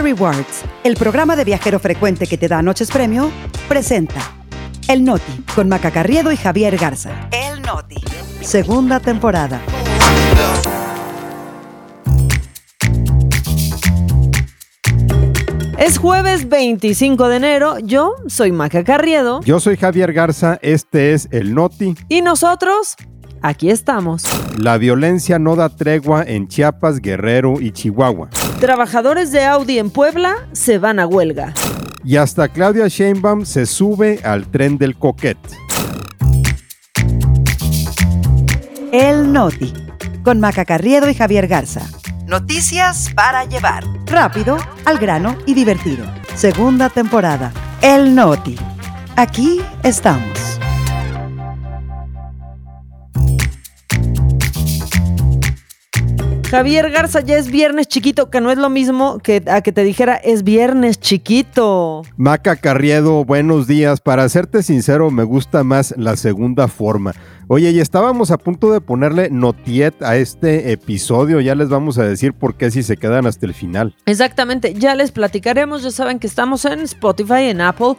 Rewards, el programa de viajero frecuente que te da noches premio, presenta El Noti con Maca Carriedo y Javier Garza. El Noti. Segunda temporada. Es jueves 25 de enero, yo soy Maca Carriedo. Yo soy Javier Garza, este es El Noti. Y nosotros, aquí estamos. La violencia no da tregua en Chiapas, Guerrero y Chihuahua. Trabajadores de Audi en Puebla se van a huelga. Y hasta Claudia Sheinbaum se sube al tren del coquet. El Noti con Maca Carriedo y Javier Garza. Noticias para llevar. Rápido, al grano y divertido. Segunda temporada. El Noti. Aquí estamos. Javier Garza, ya es viernes chiquito, que no es lo mismo que a que te dijera es viernes chiquito. Maca Carriedo, buenos días. Para serte sincero, me gusta más la segunda forma. Oye, y estábamos a punto de ponerle notiet a este episodio. Ya les vamos a decir por qué si se quedan hasta el final. Exactamente, ya les platicaremos. Ya saben que estamos en Spotify, en Apple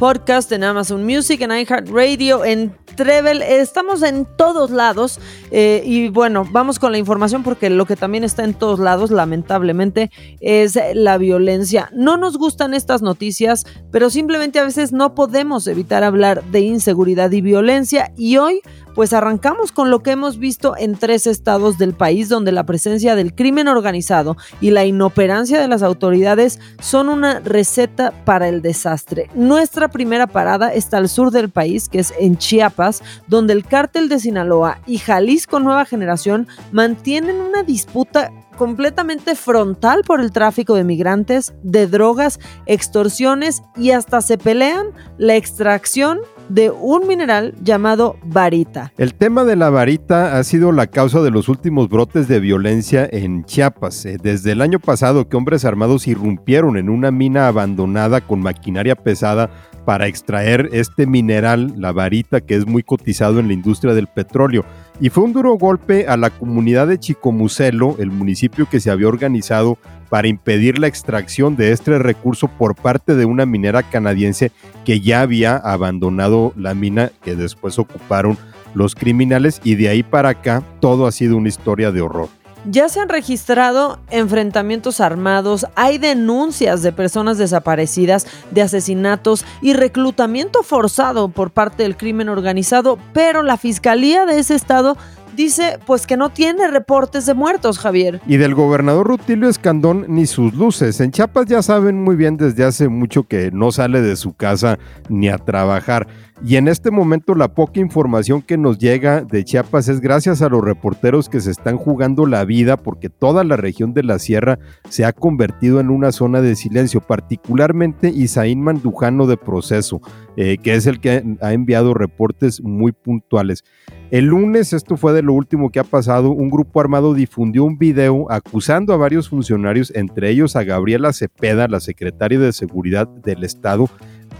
Podcast, en Amazon Music, en iHeartRadio, en Trevel. Estamos en todos lados. Eh, y bueno, vamos con la información porque lo que también está en todos lados, lamentablemente, es la violencia. No nos gustan estas noticias, pero simplemente a veces no podemos evitar hablar de inseguridad y violencia. Y hoy pues arrancamos con lo que hemos visto en tres estados del país donde la presencia del crimen organizado y la inoperancia de las autoridades son una receta para el desastre. Nuestra primera parada está al sur del país, que es en Chiapas, donde el cártel de Sinaloa y Jalisco Nueva Generación mantienen una disputa completamente frontal por el tráfico de migrantes, de drogas, extorsiones y hasta se pelean la extracción de un mineral llamado varita. El tema de la varita ha sido la causa de los últimos brotes de violencia en Chiapas. Eh, desde el año pasado que hombres armados irrumpieron en una mina abandonada con maquinaria pesada para extraer este mineral, la varita, que es muy cotizado en la industria del petróleo. Y fue un duro golpe a la comunidad de Chicomucelo, el municipio que se había organizado para impedir la extracción de este recurso por parte de una minera canadiense que ya había abandonado la mina que después ocuparon los criminales y de ahí para acá todo ha sido una historia de horror. Ya se han registrado enfrentamientos armados, hay denuncias de personas desaparecidas, de asesinatos y reclutamiento forzado por parte del crimen organizado, pero la Fiscalía de ese estado dice pues que no tiene reportes de muertos, Javier. Y del gobernador Rutilio Escandón ni sus luces. En Chiapas ya saben muy bien desde hace mucho que no sale de su casa ni a trabajar. Y en este momento la poca información que nos llega de Chiapas es gracias a los reporteros que se están jugando la vida porque toda la región de la sierra se ha convertido en una zona de silencio, particularmente Isaín Mandujano de Proceso, eh, que es el que ha enviado reportes muy puntuales. El lunes, esto fue de lo último que ha pasado, un grupo armado difundió un video acusando a varios funcionarios, entre ellos a Gabriela Cepeda, la secretaria de Seguridad del Estado,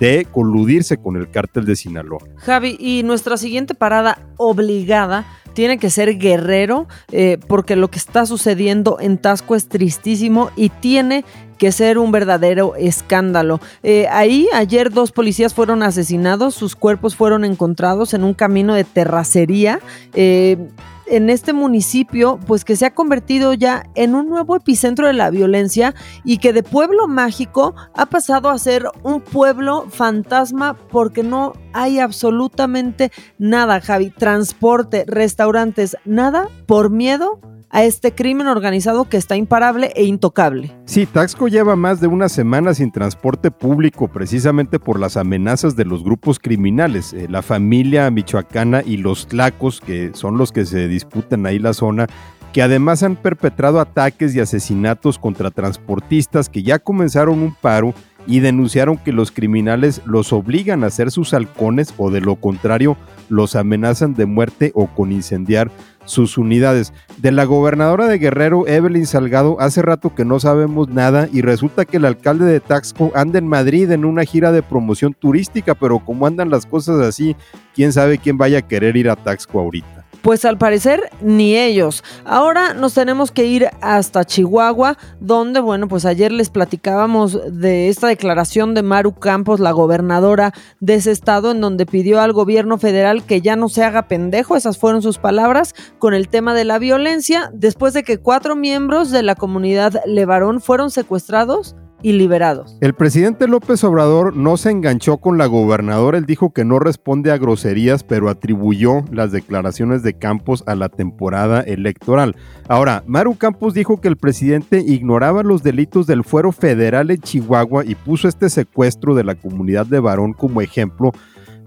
de coludirse con el cártel de Sinaloa. Javi, y nuestra siguiente parada obligada tiene que ser guerrero, eh, porque lo que está sucediendo en Tasco es tristísimo y tiene que ser un verdadero escándalo. Eh, ahí ayer dos policías fueron asesinados, sus cuerpos fueron encontrados en un camino de terracería. Eh, en este municipio, pues que se ha convertido ya en un nuevo epicentro de la violencia y que de pueblo mágico ha pasado a ser un pueblo fantasma porque no hay absolutamente nada, Javi. Transporte, restaurantes, nada por miedo a este crimen organizado que está imparable e intocable. Sí, Taxco lleva más de una semana sin transporte público precisamente por las amenazas de los grupos criminales, eh, la familia michoacana y los tlacos, que son los que se disputan ahí la zona, que además han perpetrado ataques y asesinatos contra transportistas que ya comenzaron un paro y denunciaron que los criminales los obligan a hacer sus halcones o de lo contrario los amenazan de muerte o con incendiar sus unidades. De la gobernadora de Guerrero, Evelyn Salgado, hace rato que no sabemos nada y resulta que el alcalde de Taxco anda en Madrid en una gira de promoción turística, pero como andan las cosas así, quién sabe quién vaya a querer ir a Taxco ahorita. Pues al parecer ni ellos. Ahora nos tenemos que ir hasta Chihuahua, donde, bueno, pues ayer les platicábamos de esta declaración de Maru Campos, la gobernadora de ese estado, en donde pidió al gobierno federal que ya no se haga pendejo, esas fueron sus palabras, con el tema de la violencia, después de que cuatro miembros de la comunidad Levarón fueron secuestrados y liberados. El presidente López Obrador no se enganchó con la gobernadora, él dijo que no responde a groserías, pero atribuyó las declaraciones de Campos a la temporada electoral. Ahora, Maru Campos dijo que el presidente ignoraba los delitos del fuero federal en Chihuahua y puso este secuestro de la comunidad de Varón como ejemplo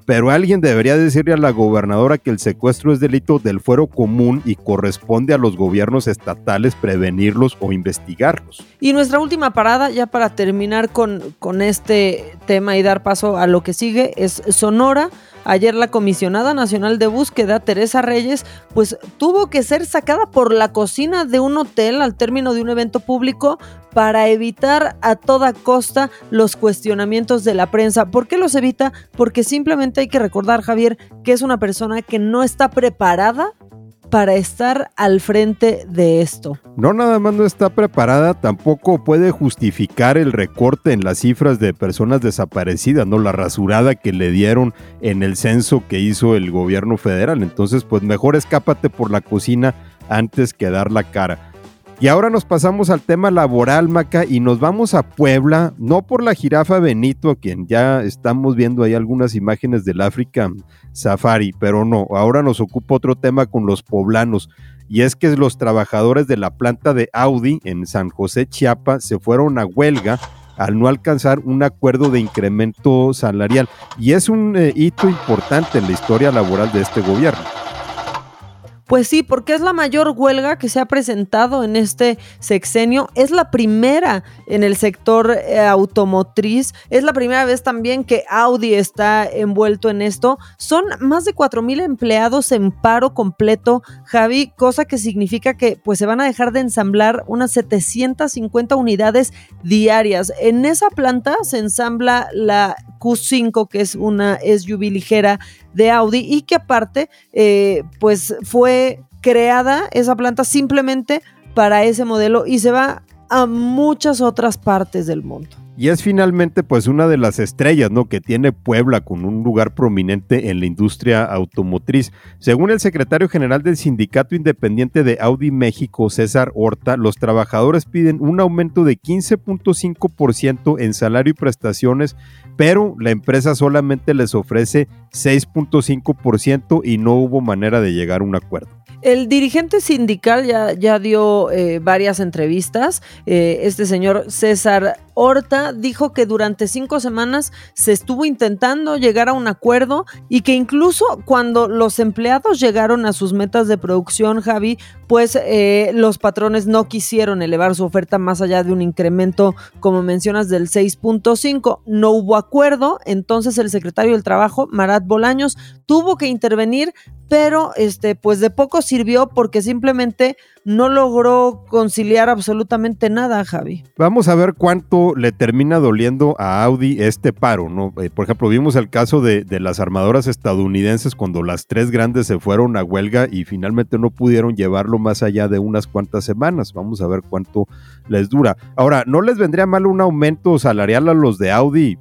pero alguien debería decirle a la gobernadora que el secuestro es delito del fuero común y corresponde a los gobiernos estatales prevenirlos o investigarlos. Y nuestra última parada, ya para terminar con, con este tema y dar paso a lo que sigue, es Sonora. Ayer la comisionada nacional de búsqueda, Teresa Reyes, pues tuvo que ser sacada por la cocina de un hotel al término de un evento público para evitar a toda costa los cuestionamientos de la prensa. ¿Por qué los evita? Porque simplemente hay que recordar, Javier, que es una persona que no está preparada para estar al frente de esto. No nada más no está preparada, tampoco puede justificar el recorte en las cifras de personas desaparecidas, no la rasurada que le dieron en el censo que hizo el gobierno federal. Entonces, pues mejor escápate por la cocina antes que dar la cara. Y ahora nos pasamos al tema laboral, Maca, y nos vamos a Puebla, no por la jirafa Benito, quien ya estamos viendo ahí algunas imágenes del África Safari, pero no, ahora nos ocupa otro tema con los poblanos, y es que los trabajadores de la planta de Audi en San José, Chiapa, se fueron a huelga al no alcanzar un acuerdo de incremento salarial, y es un eh, hito importante en la historia laboral de este gobierno. Pues sí, porque es la mayor huelga que se ha presentado en este sexenio. Es la primera en el sector eh, automotriz. Es la primera vez también que Audi está envuelto en esto. Son más de 4 mil empleados en paro completo, Javi, cosa que significa que pues se van a dejar de ensamblar unas 750 unidades diarias. En esa planta se ensambla la Q5, que es una SUV ligera de Audi y que aparte eh, pues fue creada esa planta simplemente para ese modelo y se va a muchas otras partes del mundo. Y es finalmente pues una de las estrellas, ¿no? que tiene Puebla con un lugar prominente en la industria automotriz. Según el secretario general del Sindicato Independiente de Audi México, César Horta, los trabajadores piden un aumento de 15.5% en salario y prestaciones, pero la empresa solamente les ofrece 6.5% y no hubo manera de llegar a un acuerdo. El dirigente sindical ya, ya dio eh, varias entrevistas. Eh, este señor César Horta dijo que durante cinco semanas se estuvo intentando llegar a un acuerdo y que incluso cuando los empleados llegaron a sus metas de producción, Javi, pues eh, los patrones no quisieron elevar su oferta más allá de un incremento, como mencionas, del 6.5. No hubo acuerdo, entonces el secretario del Trabajo, Marat Bolaños, tuvo que intervenir, pero este, pues de poco sirvió porque simplemente no logró conciliar absolutamente nada, Javi. Vamos a ver cuánto le termina doliendo a Audi este paro, ¿no? Eh, por ejemplo, vimos el caso de, de, las armadoras estadounidenses cuando las tres grandes se fueron a huelga y finalmente no pudieron llevarlo más allá de unas cuantas semanas. Vamos a ver cuánto les dura. Ahora, ¿no les vendría mal un aumento salarial a los de Audi?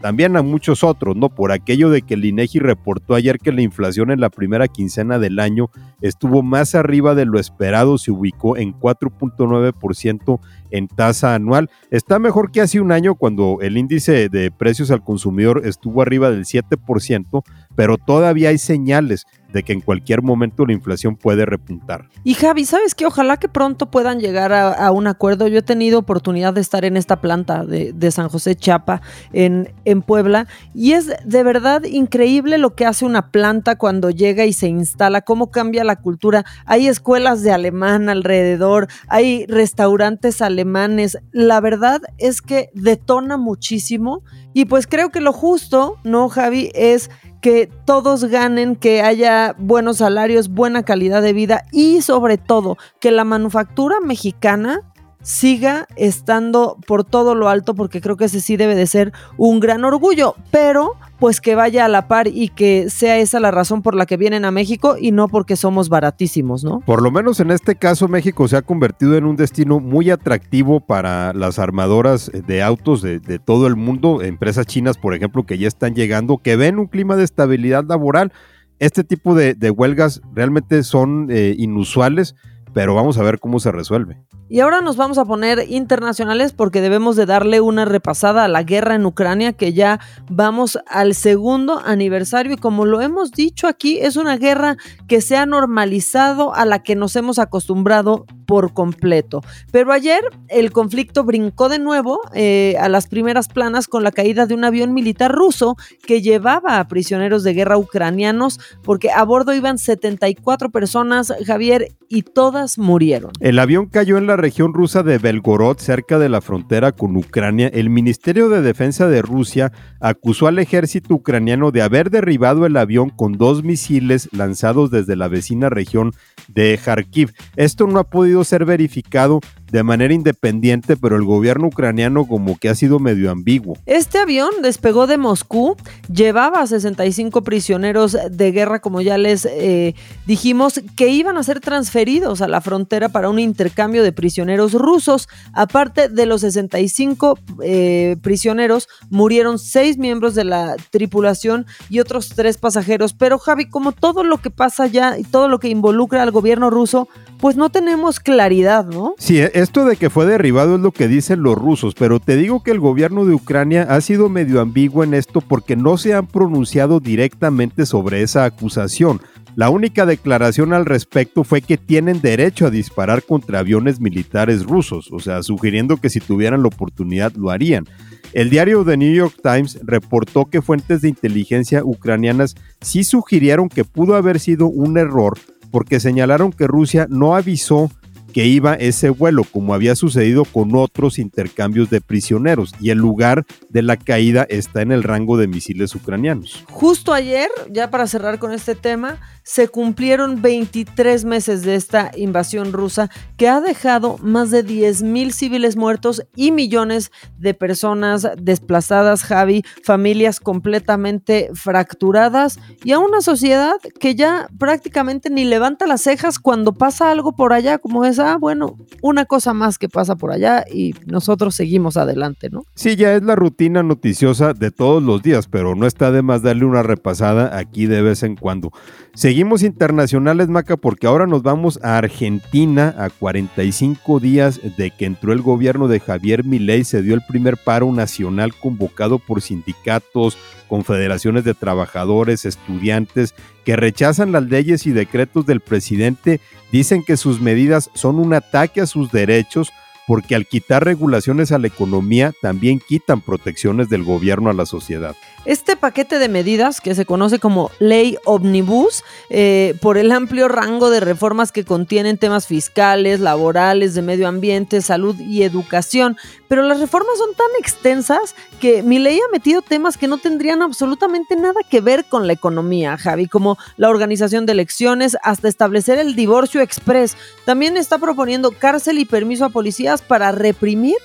también a muchos otros, ¿no? Por aquello de que el INEGI reportó ayer que la inflación en la primera quincena del año estuvo más arriba de lo esperado, se ubicó en 4.9% en tasa anual. Está mejor que hace un año cuando el índice de precios al consumidor estuvo arriba del 7%, pero todavía hay señales de que en cualquier momento la inflación puede repuntar. Y Javi, ¿sabes qué? Ojalá que pronto puedan llegar a, un acuerdo. Yo he tenido oportunidad de estar en esta planta de, San José Chapa en, Puebla y es de verdad increíble lo que hace una planta cuando llega y se instala, cómo cambia la cultura. Hay escuelas de alemán alrededor, hay restaurantes alemanes. La verdad es que detona muchísimo y pues creo que lo justo, ¿no, Javi? Es que todos ganen, que haya buenos salarios, buena calidad de vida y sobre todo que la manufactura mexicana siga estando por todo lo alto, porque creo que ese sí debe de ser un gran orgullo, pero pues que vaya a la par y que sea esa la razón por la que vienen a México y no porque somos baratísimos, ¿no? Por lo menos en este caso México se ha convertido en un destino muy atractivo para las armadoras de autos de, todo el mundo, empresas chinas por ejemplo que ya están llegando, que ven un clima de estabilidad laboral. Este tipo de, huelgas realmente son eh, inusuales pero vamos a ver cómo se resuelve. Y ahora nos vamos a poner internacionales porque debemos de darle una repasada a la guerra en Ucrania, que ya vamos al segundo aniversario y como lo hemos dicho aquí, es una guerra que se ha normalizado a la que nos hemos acostumbrado por completo. Pero ayer el conflicto brincó de nuevo eh, a las primeras planas con la caída de un avión militar ruso que llevaba a prisioneros de guerra ucranianos porque a bordo iban 74 personas, Javier, y todas murieron. El avión cayó en la región rusa de Belgorod, cerca de la frontera con Ucrania. El Ministerio de Defensa de Rusia acusó al ejército ucraniano de haber derribado el avión con dos misiles lanzados desde la vecina región de Kharkiv. Esto no ha podido ser verificado de manera independiente, pero el gobierno ucraniano como que ha sido medio ambiguo. Este avión despegó de Moscú, llevaba 65 prisioneros de guerra, como ya les eh, dijimos, que iban a ser transferidos a la frontera para un intercambio de prisioneros rusos. Aparte de los 65 eh, prisioneros, murieron seis miembros de la tripulación y otros tres pasajeros. Pero Javi, como todo lo que pasa ya y todo lo que involucra al gobierno ruso, pues no tenemos claridad, ¿no? Sí, esto de que fue derribado es lo que dicen los rusos, pero te digo que el gobierno de Ucrania ha sido medio ambiguo en esto porque no se han pronunciado directamente sobre esa acusación. La única declaración al respecto fue que tienen derecho a disparar contra aviones militares rusos, o sea, sugiriendo que si tuvieran la oportunidad lo harían. El diario The New York Times reportó que fuentes de inteligencia ucranianas sí sugirieron que pudo haber sido un error porque señalaron que Rusia no avisó que iba ese vuelo, como había sucedido con otros intercambios de prisioneros, y el lugar de la caída está en el rango de misiles ucranianos. Justo ayer, ya para cerrar con este tema, se cumplieron 23 meses de esta invasión rusa que ha dejado más de 10.000 civiles muertos y millones de personas desplazadas, Javi, familias completamente fracturadas y a una sociedad que ya prácticamente ni levanta las cejas cuando pasa algo por allá, como es, ah, bueno, una cosa más que pasa por allá y nosotros seguimos adelante, ¿no? Sí, ya es la rutina noticiosa de todos los días, pero no está de más darle una repasada aquí de vez en cuando. Seguimos internacionales, Maca, porque ahora nos vamos a Argentina a 45 días de que entró el gobierno de Javier Milei, se dio el primer paro nacional convocado por sindicatos, confederaciones de trabajadores, estudiantes, que rechazan las leyes y decretos del presidente, dicen que sus medidas son un ataque a sus derechos, porque al quitar regulaciones a la economía también quitan protecciones del gobierno a la sociedad. Este paquete de medidas, que se conoce como Ley Omnibus, eh, por el amplio rango de reformas que contienen temas fiscales, laborales, de medio ambiente, salud y educación, pero las reformas son tan extensas que mi ley ha metido temas que no tendrían absolutamente nada que ver con la economía, Javi, como la organización de elecciones hasta establecer el divorcio express. También está proponiendo cárcel y permiso a policías para reprimir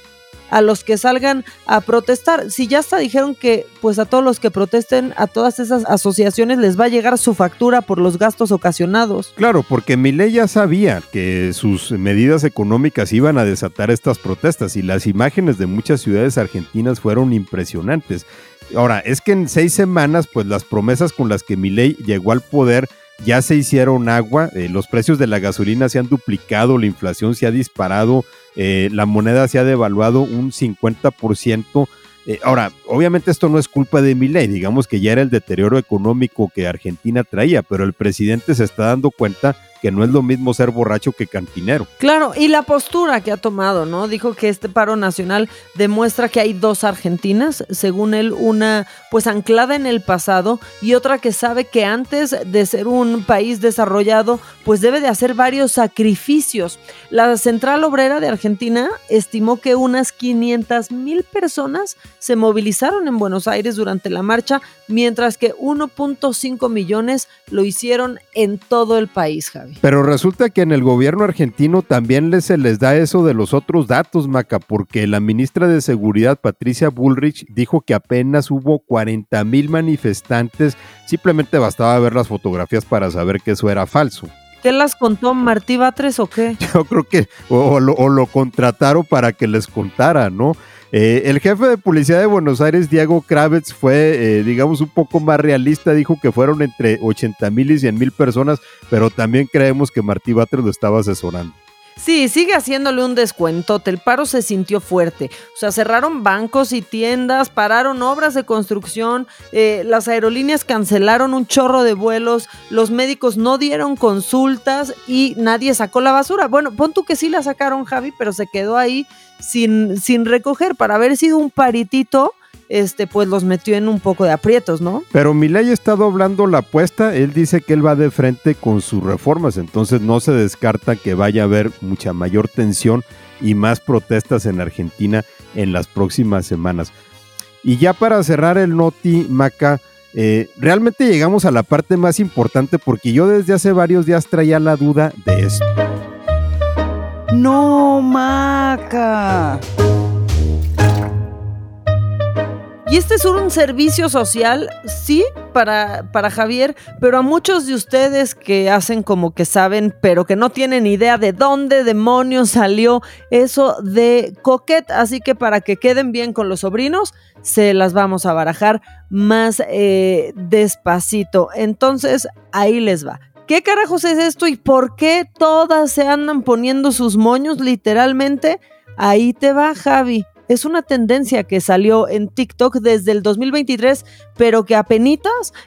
a los que salgan a protestar. Si ya hasta dijeron que pues a todos los que protesten, a todas esas asociaciones les va a llegar su factura por los gastos ocasionados. Claro, porque ley ya sabía que sus medidas económicas iban a desatar estas protestas y las imágenes de muchas ciudades argentinas fueron impresionantes. Ahora, es que en seis semanas, pues las promesas con las que ley llegó al poder ya se hicieron agua, eh, los precios de la gasolina se han duplicado, la inflación se ha disparado, eh, la moneda se ha devaluado un 50%. Eh, ahora, obviamente esto no es culpa de ley, digamos que ya era el deterioro económico que Argentina traía, pero el presidente se está dando cuenta que no es lo mismo ser borracho que cantinero. Claro, y la postura que ha tomado, ¿no? Dijo que este paro nacional demuestra que hay dos Argentinas, según él, una pues anclada en el pasado y otra que sabe que antes de ser un país desarrollado, pues debe de hacer varios sacrificios. La Central Obrera de Argentina estimó que unas 500 mil personas se movilizaron en Buenos Aires durante la marcha, mientras que 1.5 millones lo hicieron en todo el país. Pero resulta que en el gobierno argentino también les, se les da eso de los otros datos, Maca, porque la ministra de Seguridad, Patricia Bullrich, dijo que apenas hubo 40 mil manifestantes. Simplemente bastaba ver las fotografías para saber que eso era falso. ¿Qué las contó Martí Batres o qué? Yo creo que o, lo, o lo contrataron para que les contara, ¿no? Eh, el jefe de policía de Buenos Aires, Diego Kravitz, fue, eh, digamos, un poco más realista. Dijo que fueron entre 80 mil y 100 mil personas, pero también creemos que Martí Batres lo estaba asesorando. Sí, sigue haciéndole un descuentote. El paro se sintió fuerte. O sea, cerraron bancos y tiendas, pararon obras de construcción, eh, las aerolíneas cancelaron un chorro de vuelos, los médicos no dieron consultas y nadie sacó la basura. Bueno, pon tú que sí la sacaron, Javi, pero se quedó ahí sin, sin recoger. Para haber sido un paritito, este, pues los metió en un poco de aprietos, ¿no? Pero Milei está doblando la apuesta, él dice que él va de frente con sus reformas, entonces no se descarta que vaya a haber mucha mayor tensión y más protestas en Argentina en las próximas semanas. Y ya para cerrar el Noti Maca, eh, realmente llegamos a la parte más importante porque yo desde hace varios días traía la duda de esto. No, Maca. Y este es un servicio social, sí, para, para Javier, pero a muchos de ustedes que hacen como que saben, pero que no tienen idea de dónde demonios salió eso de Coquette. Así que para que queden bien con los sobrinos, se las vamos a barajar más eh, despacito. Entonces, ahí les va. ¿Qué carajos es esto y por qué todas se andan poniendo sus moños literalmente? Ahí te va, Javi es una tendencia que salió en TikTok desde el 2023, pero que apenas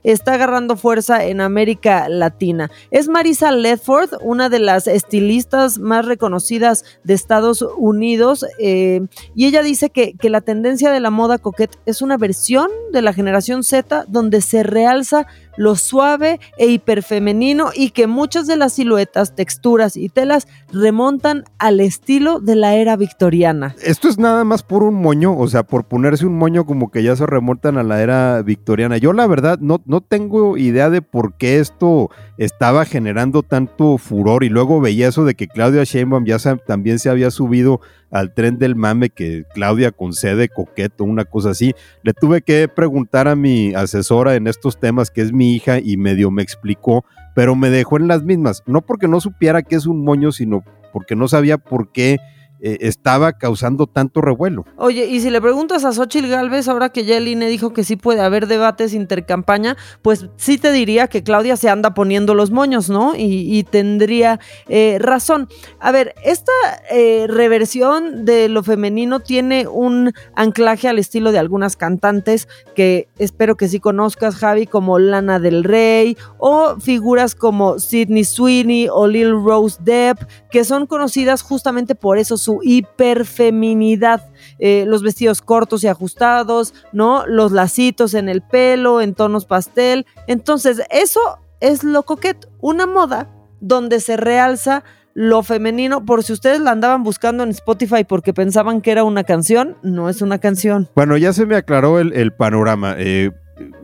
está agarrando fuerza en América Latina. Es Marisa Ledford, una de las estilistas más reconocidas de Estados Unidos, eh, y ella dice que, que la tendencia de la moda coquette es una versión de la generación Z donde se realza lo suave e hiperfemenino y que muchas de las siluetas, texturas y telas remontan al estilo de la era victoriana. Esto es nada más por un moño, o sea, por ponerse un moño como que ya se remontan a la era victoriana. Yo la verdad no, no tengo idea de por qué esto estaba generando tanto furor y luego veía eso de que Claudia Sheinbaum ya también se había subido al tren del mame que Claudia concede coqueto, una cosa así. Le tuve que preguntar a mi asesora en estos temas, que es mi hija, y medio me explicó, pero me dejó en las mismas. No porque no supiera que es un moño, sino porque no sabía por qué eh, estaba causando tanto revuelo. Oye, y si le preguntas a Xochitl Galvez, ahora que ya el INE dijo que sí puede haber debates intercampaña, pues sí te diría que Claudia se anda poniendo los moños, ¿no? Y, tendría eh, razón. A ver, esta eh, reversión de lo femenino tiene un anclaje al estilo de algunas cantantes que espero que sí conozcas, Javi, como Lana del Rey, o figuras como Sidney Sweeney o Lil Rose Depp, que son conocidas justamente por eso, su hiperfeminidad, eh, los vestidos cortos y ajustados, ¿no? Los lacitos en el pelo, en tonos pastel. Entonces, eso es lo coquet, una moda donde se realza lo femenino, por si ustedes la andaban buscando en Spotify porque pensaban que era una canción, no es una canción. Bueno, ya se me aclaró el, el panorama. Eh,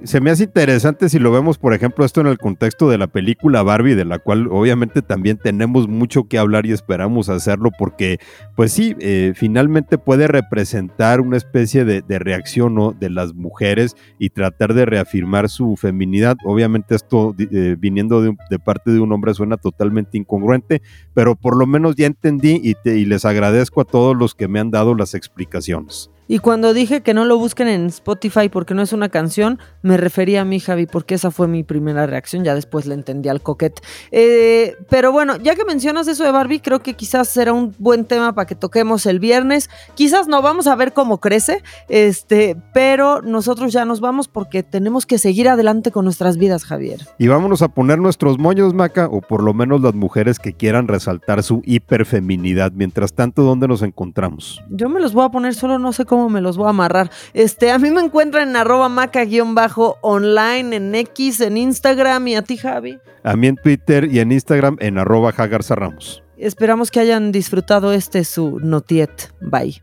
se me hace interesante si lo vemos, por ejemplo, esto en el contexto de la película Barbie, de la cual obviamente también tenemos mucho que hablar y esperamos hacerlo porque, pues sí, eh, finalmente puede representar una especie de, reacción ¿no? de las mujeres y tratar de reafirmar su feminidad. Obviamente esto eh, viniendo de, parte de un hombre suena totalmente incongruente, pero por lo menos ya entendí y, te, y les agradezco a todos los que me han dado las explicaciones. Y cuando dije que no lo busquen en Spotify porque no es una canción, me refería a mí, Javi, porque esa fue mi primera reacción. Ya después le entendí al coquete. Eh, pero bueno, ya que mencionas eso de Barbie, creo que quizás será un buen tema para que toquemos el viernes. Quizás no vamos a ver cómo crece, este, pero nosotros ya nos vamos porque tenemos que seguir adelante con nuestras vidas, Javier. Y vámonos a poner nuestros moños, Maca, o por lo menos las mujeres que quieran resaltar su hiperfeminidad. Mientras tanto, ¿dónde nos encontramos? Yo me los voy a poner solo, no sé cómo me los voy a amarrar. Este, a mí me encuentran en arroba maca-online, en X, en Instagram y a ti, Javi. A mí en Twitter y en Instagram en arroba Ramos. Esperamos que hayan disfrutado este su notiet. Bye.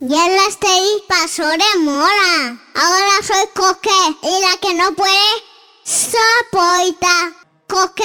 Ya la estoy pasó de moda. Ahora soy coque y la que no puede soporta coque.